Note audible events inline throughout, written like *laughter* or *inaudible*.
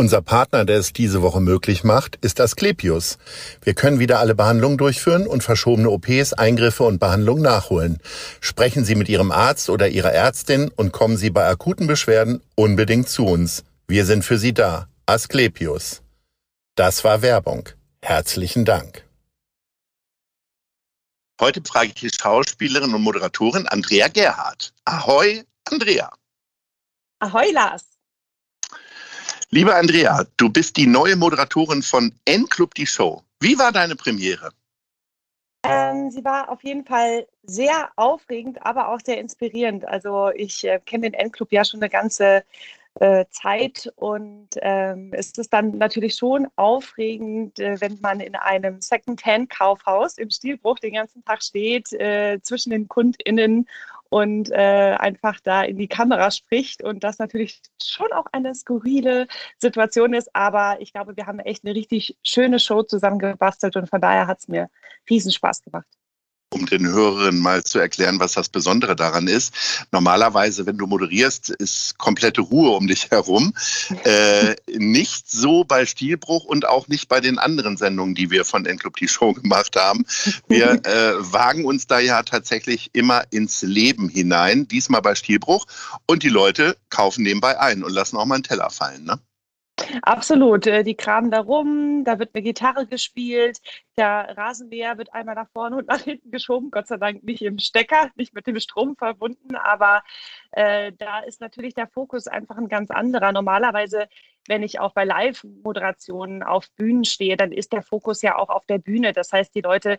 Unser Partner, der es diese Woche möglich macht, ist Asklepios. Wir können wieder alle Behandlungen durchführen und verschobene OPs, Eingriffe und Behandlungen nachholen. Sprechen Sie mit Ihrem Arzt oder Ihrer Ärztin und kommen Sie bei akuten Beschwerden unbedingt zu uns. Wir sind für Sie da. Asklepios. Das war Werbung. Herzlichen Dank. Heute frage ich die Schauspielerin und Moderatorin Andrea Gerhardt. Ahoi, Andrea. Ahoi, Lars. Liebe Andrea, du bist die neue Moderatorin von N-Club die Show. Wie war deine Premiere? Ähm, sie war auf jeden Fall sehr aufregend, aber auch sehr inspirierend. Also ich äh, kenne den N-Club ja schon eine ganze äh, Zeit und ähm, es ist dann natürlich schon aufregend, äh, wenn man in einem Second-Hand-Kaufhaus im Stilbruch den ganzen Tag steht, äh, zwischen den KundInnen und äh, einfach da in die Kamera spricht und das natürlich schon auch eine skurrile Situation ist. Aber ich glaube, wir haben echt eine richtig schöne Show zusammengebastelt und von daher hat es mir riesen Spaß gemacht um den Hörerinnen mal zu erklären, was das Besondere daran ist. Normalerweise, wenn du moderierst, ist komplette Ruhe um dich herum. Äh, nicht so bei Stilbruch und auch nicht bei den anderen Sendungen, die wir von Endclub die Show gemacht haben. Wir äh, wagen uns da ja tatsächlich immer ins Leben hinein, diesmal bei Stilbruch. Und die Leute kaufen nebenbei ein und lassen auch mal einen Teller fallen. Ne? Absolut. Äh, die kramen da rum, da wird eine Gitarre gespielt, der Rasenmäher wird einmal nach vorne und nach hinten geschoben, Gott sei Dank nicht im Stecker, nicht mit dem Strom verbunden, aber äh, da ist natürlich der Fokus einfach ein ganz anderer. Normalerweise, wenn ich auch bei Live-Moderationen auf Bühnen stehe, dann ist der Fokus ja auch auf der Bühne. Das heißt, die Leute,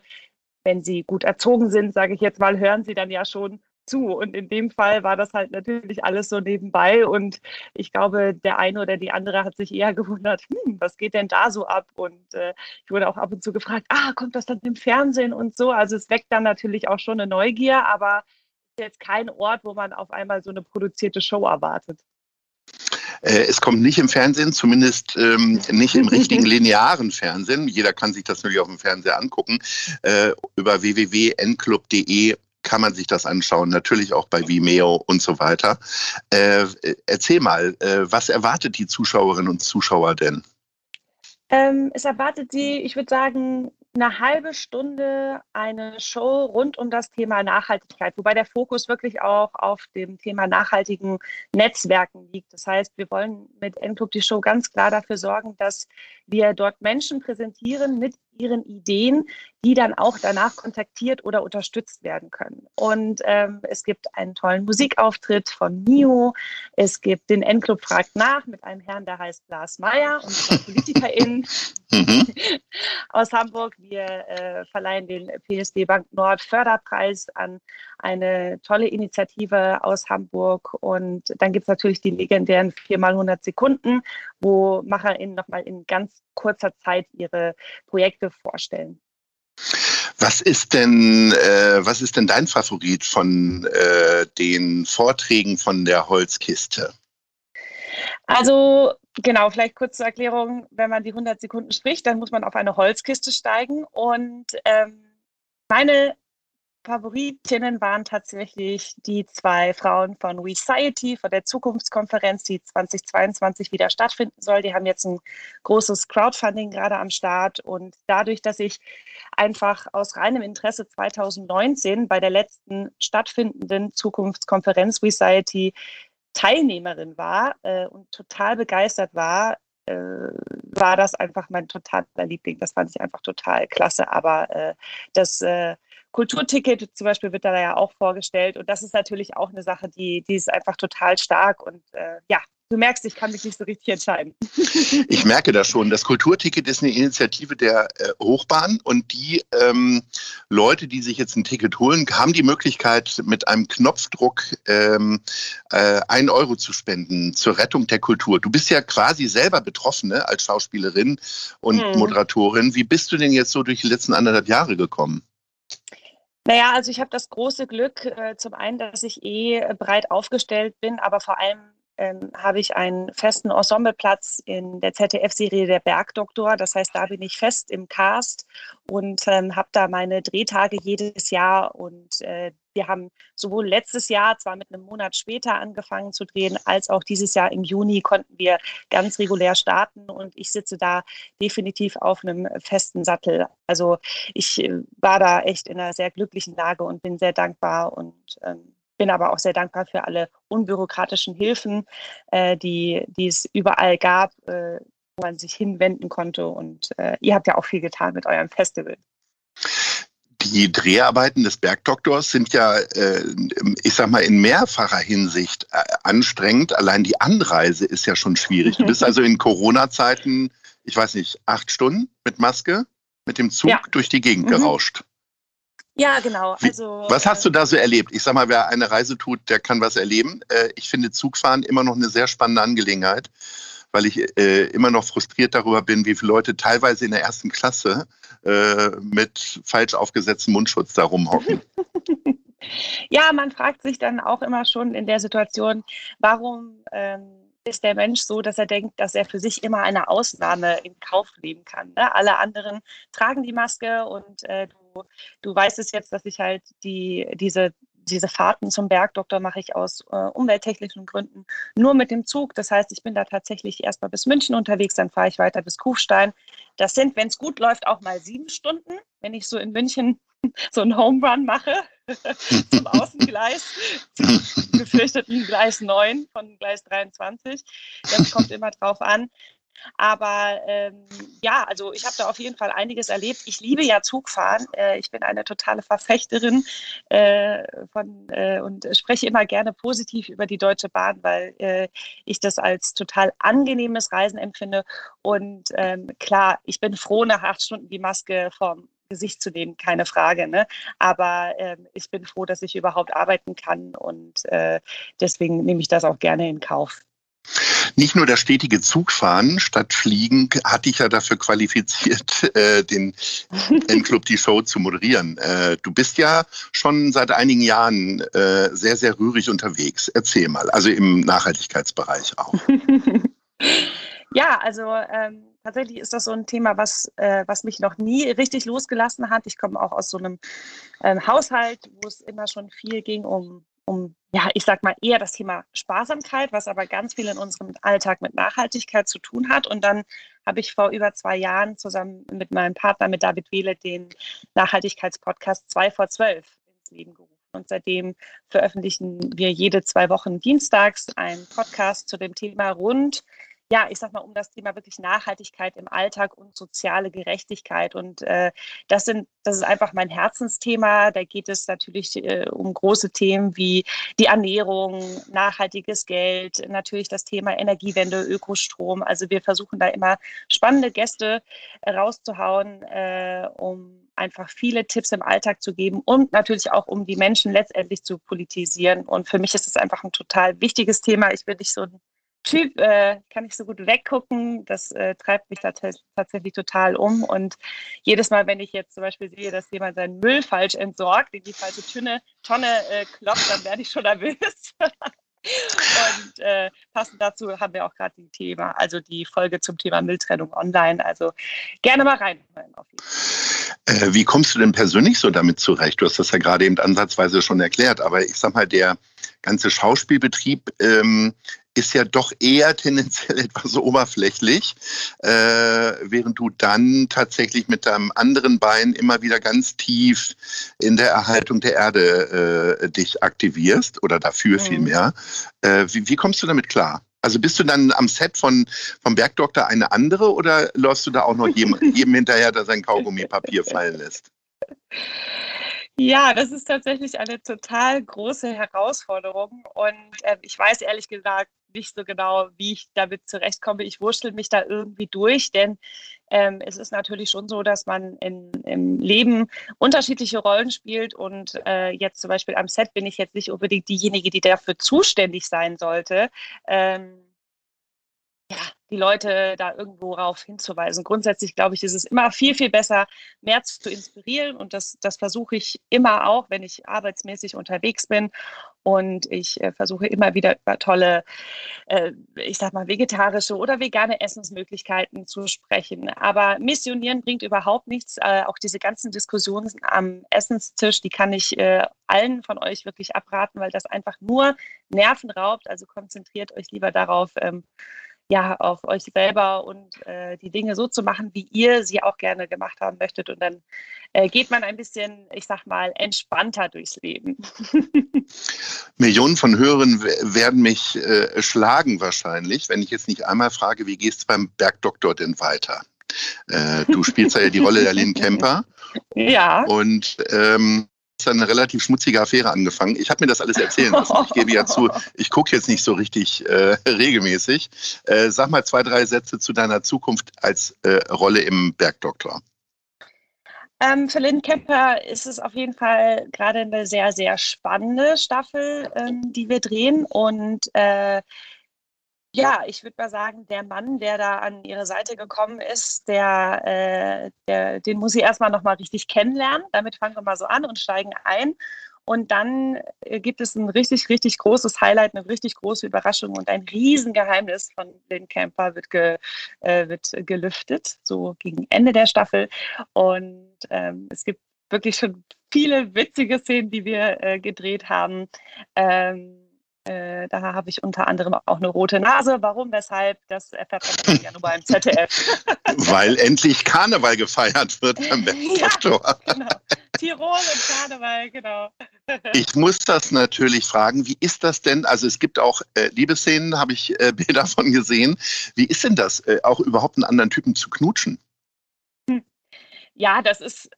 wenn sie gut erzogen sind, sage ich jetzt mal, hören sie dann ja schon zu. Und in dem Fall war das halt natürlich alles so nebenbei. Und ich glaube, der eine oder die andere hat sich eher *laughs* gewundert, hm, was geht denn da so ab? Und äh, ich wurde auch ab und zu gefragt, ah, kommt das dann im Fernsehen und so? Also es weckt dann natürlich auch schon eine Neugier, aber es ist jetzt kein Ort, wo man auf einmal so eine produzierte Show erwartet. Äh, es kommt nicht im Fernsehen, zumindest ähm, nicht im richtigen *laughs* linearen Fernsehen. Jeder kann sich das natürlich auf dem Fernseher angucken. Äh, über www.nclub.de kann man sich das anschauen, natürlich auch bei Vimeo und so weiter. Äh, erzähl mal, äh, was erwartet die Zuschauerinnen und Zuschauer denn? Ähm, es erwartet die, ich würde sagen, eine halbe Stunde eine Show rund um das Thema Nachhaltigkeit, wobei der Fokus wirklich auch auf dem Thema nachhaltigen Netzwerken liegt. Das heißt, wir wollen mit Endclub die Show ganz klar dafür sorgen, dass wir dort Menschen präsentieren mit ihren Ideen, die dann auch danach kontaktiert oder unterstützt werden können. Und ähm, es gibt einen tollen Musikauftritt von Mio. Es gibt den N-Club fragt nach mit einem Herrn, der heißt Lars Meyer und zwar *laughs* PolitikerInnen mhm. *laughs* aus Hamburg. Wir äh, verleihen den PSD Bank Nord Förderpreis an eine tolle Initiative aus Hamburg. Und dann gibt es natürlich die legendären 4 mal 100 Sekunden, wo MacherInnen nochmal in ganz kurzer Zeit ihre Projekte vorstellen. Was ist denn, äh, was ist denn dein Favorit von äh, den Vorträgen von der Holzkiste? Also genau, vielleicht kurz zur Erklärung, wenn man die 100 Sekunden spricht, dann muss man auf eine Holzkiste steigen und ähm, meine Favoritinnen waren tatsächlich die zwei Frauen von WeSociety, von der Zukunftskonferenz, die 2022 wieder stattfinden soll. Die haben jetzt ein großes Crowdfunding gerade am Start. Und dadurch, dass ich einfach aus reinem Interesse 2019 bei der letzten stattfindenden Zukunftskonferenz WeSociety Teilnehmerin war äh, und total begeistert war, äh, war das einfach mein totaler Liebling. Das fand ich einfach total klasse. Aber äh, das äh, Kulturticket zum Beispiel wird da ja auch vorgestellt. Und das ist natürlich auch eine Sache, die, die ist einfach total stark. Und äh, ja, du merkst, ich kann mich nicht so richtig entscheiden. *laughs* Ich merke das schon. Das Kulturticket ist eine Initiative der äh, Hochbahn und die ähm, Leute, die sich jetzt ein Ticket holen, haben die Möglichkeit, mit einem Knopfdruck ähm, äh, einen Euro zu spenden zur Rettung der Kultur. Du bist ja quasi selber Betroffene als Schauspielerin und hm. Moderatorin. Wie bist du denn jetzt so durch die letzten anderthalb Jahre gekommen? Naja, also ich habe das große Glück, äh, zum einen, dass ich eh breit aufgestellt bin, aber vor allem ähm, habe ich einen festen Ensembleplatz in der ZDF-Serie Der Bergdoktor. Das heißt, da bin ich fest im Cast und ähm, habe da meine Drehtage jedes Jahr. Und äh, wir haben sowohl letztes Jahr, zwar mit einem Monat später angefangen zu drehen, als auch dieses Jahr im Juni konnten wir ganz regulär starten. Und ich sitze da definitiv auf einem festen Sattel. Also ich äh, war da echt in einer sehr glücklichen Lage und bin sehr dankbar und ähm, bin aber auch sehr dankbar für alle unbürokratischen Hilfen, äh, die, die es überall gab, äh, wo man sich hinwenden konnte. Und äh, ihr habt ja auch viel getan mit eurem Festival. Die Dreharbeiten des Bergdoktors sind ja, äh, ich sag mal, in mehrfacher Hinsicht äh, anstrengend. Allein die Anreise ist ja schon schwierig. Du bist *laughs* also in Corona-Zeiten, ich weiß nicht, acht Stunden mit Maske, mit dem Zug ja. durch die Gegend mhm. gerauscht. Ja, genau. Also, was hast du da so erlebt? Ich sag mal, wer eine Reise tut, der kann was erleben. Äh, ich finde Zugfahren immer noch eine sehr spannende Angelegenheit, weil ich äh, immer noch frustriert darüber bin, wie viele Leute teilweise in der ersten Klasse äh, mit falsch aufgesetztem Mundschutz da rumhocken. *laughs* ja, man fragt sich dann auch immer schon in der Situation, warum ähm, ist der Mensch so, dass er denkt, dass er für sich immer eine Ausnahme in Kauf nehmen kann. Ne? Alle anderen tragen die Maske und äh, du, du weißt es jetzt, dass ich halt die, diese diese Fahrten zum Bergdoktor mache ich aus äh, umwelttechnischen Gründen nur mit dem Zug. Das heißt, ich bin da tatsächlich erstmal bis München unterwegs, dann fahre ich weiter bis Kufstein. Das sind, wenn es gut läuft, auch mal sieben Stunden. Wenn ich so in München *laughs* so einen Home Run mache *laughs* zum Außengleis, *laughs* zum gefürchteten Gleis 9 von Gleis 23. Das kommt immer drauf an. Aber ähm, ja, also ich habe da auf jeden Fall einiges erlebt. Ich liebe ja Zugfahren. Äh, ich bin eine totale Verfechterin äh, von, äh, und spreche immer gerne positiv über die Deutsche Bahn, weil äh, ich das als total angenehmes Reisen empfinde. Und ähm, klar, ich bin froh, nach acht Stunden die Maske vom Gesicht zu nehmen, keine Frage. Ne? Aber ähm, ich bin froh, dass ich überhaupt arbeiten kann und äh, deswegen nehme ich das auch gerne in Kauf. Nicht nur das stetige Zugfahren statt Fliegen hat dich ja dafür qualifiziert, *laughs* äh, den N-Club die Show zu moderieren. Äh, du bist ja schon seit einigen Jahren äh, sehr, sehr rührig unterwegs. Erzähl mal, also im Nachhaltigkeitsbereich auch. *laughs* ja, also ähm, tatsächlich ist das so ein Thema, was, äh, was mich noch nie richtig losgelassen hat. Ich komme auch aus so einem ähm, Haushalt, wo es immer schon viel ging um, um, ja, ich sag mal eher das Thema Sparsamkeit, was aber ganz viel in unserem Alltag mit Nachhaltigkeit zu tun hat. Und dann habe ich vor über zwei Jahren zusammen mit meinem Partner, mit David Wehle, den Nachhaltigkeitspodcast 2 vor 12 ins Leben gerufen. Und seitdem veröffentlichen wir jede zwei Wochen dienstags einen Podcast zu dem Thema rund ja, ich sag mal, um das Thema wirklich Nachhaltigkeit im Alltag und soziale Gerechtigkeit. Und äh, das sind, das ist einfach mein Herzensthema. Da geht es natürlich äh, um große Themen wie die Ernährung, nachhaltiges Geld, natürlich das Thema Energiewende, Ökostrom. Also wir versuchen da immer spannende Gäste rauszuhauen, äh, um einfach viele Tipps im Alltag zu geben und natürlich auch um die Menschen letztendlich zu politisieren. Und für mich ist es einfach ein total wichtiges Thema. Ich bin nicht so ein Typ, äh, kann ich so gut weggucken. Das äh, treibt mich tatsächlich total um. Und jedes Mal, wenn ich jetzt zum Beispiel sehe, dass jemand seinen Müll falsch entsorgt, in die falsche Tünne, Tonne äh, klopft, dann werde ich schon nervös. *laughs* Und äh, passend dazu haben wir auch gerade die Thema, also die Folge zum Thema Mülltrennung online. Also gerne mal reinhören. Äh, wie kommst du denn persönlich so damit zurecht? Du hast das ja gerade eben ansatzweise schon erklärt, aber ich sag mal, der ganze Schauspielbetrieb ähm, ist ja doch eher *laughs* tendenziell etwas oberflächlich, äh, während du dann tatsächlich mit deinem anderen Bein immer wieder ganz tief in der Erhaltung der Erde äh, dich aktivierst oder dafür mhm. vielmehr. Äh, wie, wie kommst du damit klar? Also bist du dann am Set von, vom Bergdoktor eine andere oder läufst du da auch noch jedem, *laughs* jedem hinterher, der sein Kaugummipapier fallen lässt? Ja, das ist tatsächlich eine total große Herausforderung. Und äh, ich weiß ehrlich gesagt nicht so genau, wie ich damit zurechtkomme. Ich wurschtel mich da irgendwie durch, denn ähm, es ist natürlich schon so, dass man in, im Leben unterschiedliche Rollen spielt und äh, jetzt zum Beispiel am Set bin ich jetzt nicht unbedingt diejenige, die dafür zuständig sein sollte. Ähm, die Leute da irgendwo rauf hinzuweisen. Grundsätzlich glaube ich, ist es immer viel, viel besser, mehr zu inspirieren und das, das versuche ich immer auch, wenn ich arbeitsmäßig unterwegs bin und ich äh, versuche immer wieder über tolle, äh, ich sag mal, vegetarische oder vegane Essensmöglichkeiten zu sprechen. Aber missionieren bringt überhaupt nichts. Äh, auch diese ganzen Diskussionen am Essenstisch, die kann ich äh, allen von euch wirklich abraten, weil das einfach nur Nerven raubt. Also konzentriert euch lieber darauf, ähm, ja, auf euch selber und äh, die Dinge so zu machen, wie ihr sie auch gerne gemacht haben möchtet. Und dann äh, geht man ein bisschen, ich sag mal, entspannter durchs Leben. *laughs* Millionen von Hörern werden mich äh, schlagen wahrscheinlich, wenn ich jetzt nicht einmal frage, wie geht es beim Bergdoktor denn weiter? Äh, du spielst ja die Rolle der Lynn Kemper. *laughs* Ja. Und ähm, eine relativ schmutzige Affäre angefangen. Ich habe mir das alles erzählen lassen. Ich gebe ja zu, ich gucke jetzt nicht so richtig äh, regelmäßig. Äh, sag mal zwei, drei Sätze zu deiner Zukunft als äh, Rolle im Bergdoktor. Ähm, für Lynn Kemper ist es auf jeden Fall gerade eine sehr, sehr spannende Staffel, ähm, die wir drehen. Und äh, ja, ich würde mal sagen, der Mann, der da an ihre Seite gekommen ist, der, äh, der, den muss ich erstmal nochmal richtig kennenlernen. Damit fangen wir mal so an und steigen ein. Und dann äh, gibt es ein richtig, richtig großes Highlight, eine richtig große Überraschung und ein Riesengeheimnis von den Camper wird, ge, äh, wird gelüftet, so gegen Ende der Staffel. Und ähm, es gibt wirklich schon viele witzige Szenen, die wir äh, gedreht haben. Ähm, äh, da habe ich unter anderem auch eine rote Nase. Warum, weshalb? Das erfährt man ja nur beim ZDF. *laughs* Weil endlich Karneval gefeiert wird beim *laughs* ja, genau. Tirol und Karneval, genau. *laughs* ich muss das natürlich fragen, wie ist das denn? Also es gibt auch äh, Liebesszenen, habe ich äh, Bilder von gesehen. Wie ist denn das, äh, auch überhaupt einen anderen Typen zu knutschen? Hm. Ja, das ist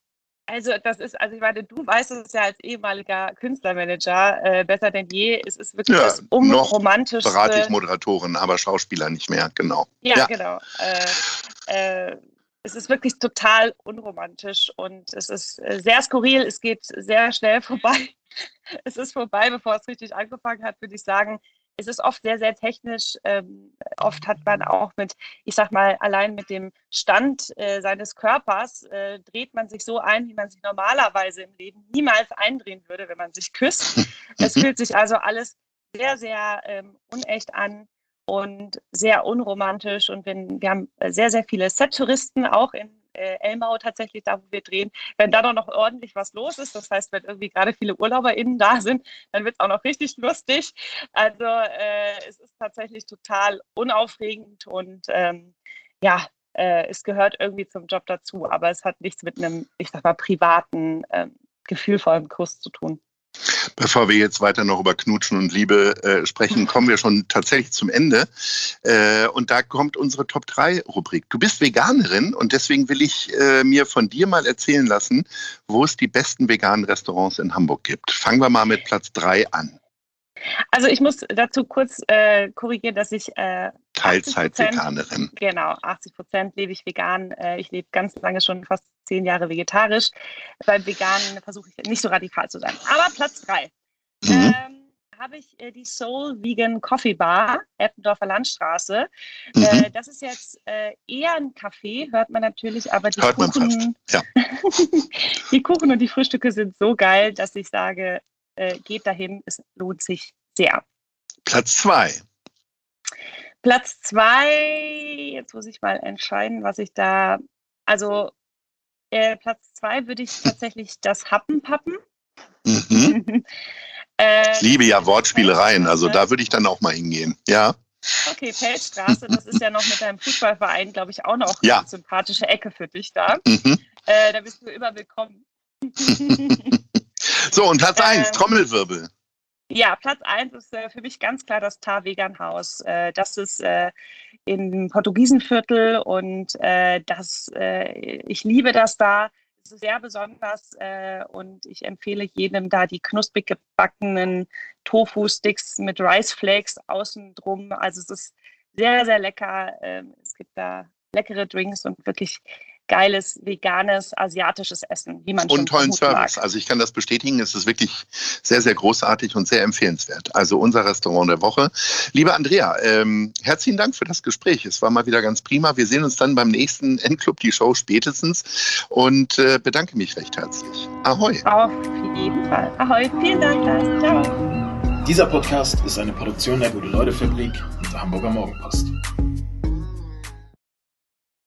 also das ist, also ich meine, du weißt es ja als ehemaliger Künstlermanager äh, besser denn je. Es ist wirklich ja, das unromantischste. Noch berate ich Moderatorin, aber Schauspieler nicht mehr, genau. Ja, ja. genau. Äh, äh, es ist wirklich total unromantisch und es ist äh, sehr skurril. Es geht sehr schnell *laughs* vorbei. es ist vorbei, bevor es richtig angefangen hat, würde ich sagen es ist oft sehr, sehr technisch. Ähm, oft hat man auch mit, ich sag mal, allein mit dem Stand äh, seines Körpers äh, dreht man sich so ein, wie man sich normalerweise im Leben niemals eindrehen würde, wenn man sich küsst. *laughs* es fühlt sich also alles sehr, sehr ähm, unecht an und sehr unromantisch. Und wenn, wir haben sehr, sehr viele Set-Touristen auch in äh, Elmau tatsächlich, da wo wir drehen, wenn da noch ordentlich was los ist, das heißt, wenn irgendwie gerade viele UrlauberInnen da sind, dann wird es auch noch richtig *laughs* lustig. Also äh, es ist tatsächlich total unaufregend und ähm, ja, äh, es gehört irgendwie zum Job dazu, aber es hat nichts mit einem, ich sag mal, privaten, ähm, gefühlvollen Kuss zu tun. Bevor wir jetzt weiter noch über Knutschen und Liebe äh, sprechen, kommen wir schon tatsächlich zum Ende. Äh, und da kommt unsere Top 3 Rubrik. Du bist Veganerin und deswegen will ich äh, mir von dir mal erzählen lassen, wo es die besten veganen Restaurants in Hamburg gibt. Fangen wir mal mit Platz 3 an. Also ich muss dazu kurz äh, korrigieren, dass ich äh, Teilzeit-Veganerin. Genau, 80 Prozent lebe ich vegan. Äh, ich lebe ganz lange schon, fast zehn Jahre vegetarisch. Beim Veganen versuche ich nicht so radikal zu sein. Aber Platz drei. Mhm. Ähm, habe ich äh, die Soul Vegan Coffee Bar, Eppendorfer Landstraße. Mhm. Äh, das ist jetzt äh, eher ein Café, hört man natürlich, aber die hört Kuchen, ja. *laughs* die Kuchen und die Frühstücke sind so geil, dass ich sage, äh, geht dahin, es lohnt sich sehr. Platz zwei. Platz zwei, jetzt muss ich mal entscheiden, was ich da, also äh, Platz zwei würde ich tatsächlich das Happenpappen. Mhm. *laughs* äh, ich liebe ja Wortspielereien, also da würde ich dann auch mal hingehen, ja. Okay, Feldstraße, das ist ja noch mit deinem Fußballverein, glaube ich, auch noch ja. eine sympathische Ecke für dich da. Mhm. Äh, da bist du immer willkommen. *laughs* so, und Platz 1, ähm, Trommelwirbel. Ja, Platz 1 ist äh, für mich ganz klar das Tar Vegan Haus. Äh, das ist äh, im Portugiesenviertel und äh, das, äh, ich liebe das da. Es ist sehr besonders äh, und ich empfehle jedem da die knusprig gebackenen Tofu-Sticks mit Rice Flakes außen drum. Also es ist sehr, sehr lecker. Ähm, es gibt da leckere Drinks und wirklich geiles, veganes, asiatisches Essen, wie man Und tollen Service. Mag. Also ich kann das bestätigen, es ist wirklich sehr, sehr großartig und sehr empfehlenswert. Also unser Restaurant der Woche. Liebe Andrea, ähm, herzlichen Dank für das Gespräch. Es war mal wieder ganz prima. Wir sehen uns dann beim nächsten Endclub, die Show spätestens und äh, bedanke mich recht herzlich. Ahoi. Auf jeden Fall. Ahoi. Vielen Dank, Lars. Ciao. Dieser Podcast ist eine Produktion der Gute-Leute-Fabrik und der Hamburger Morgenpost.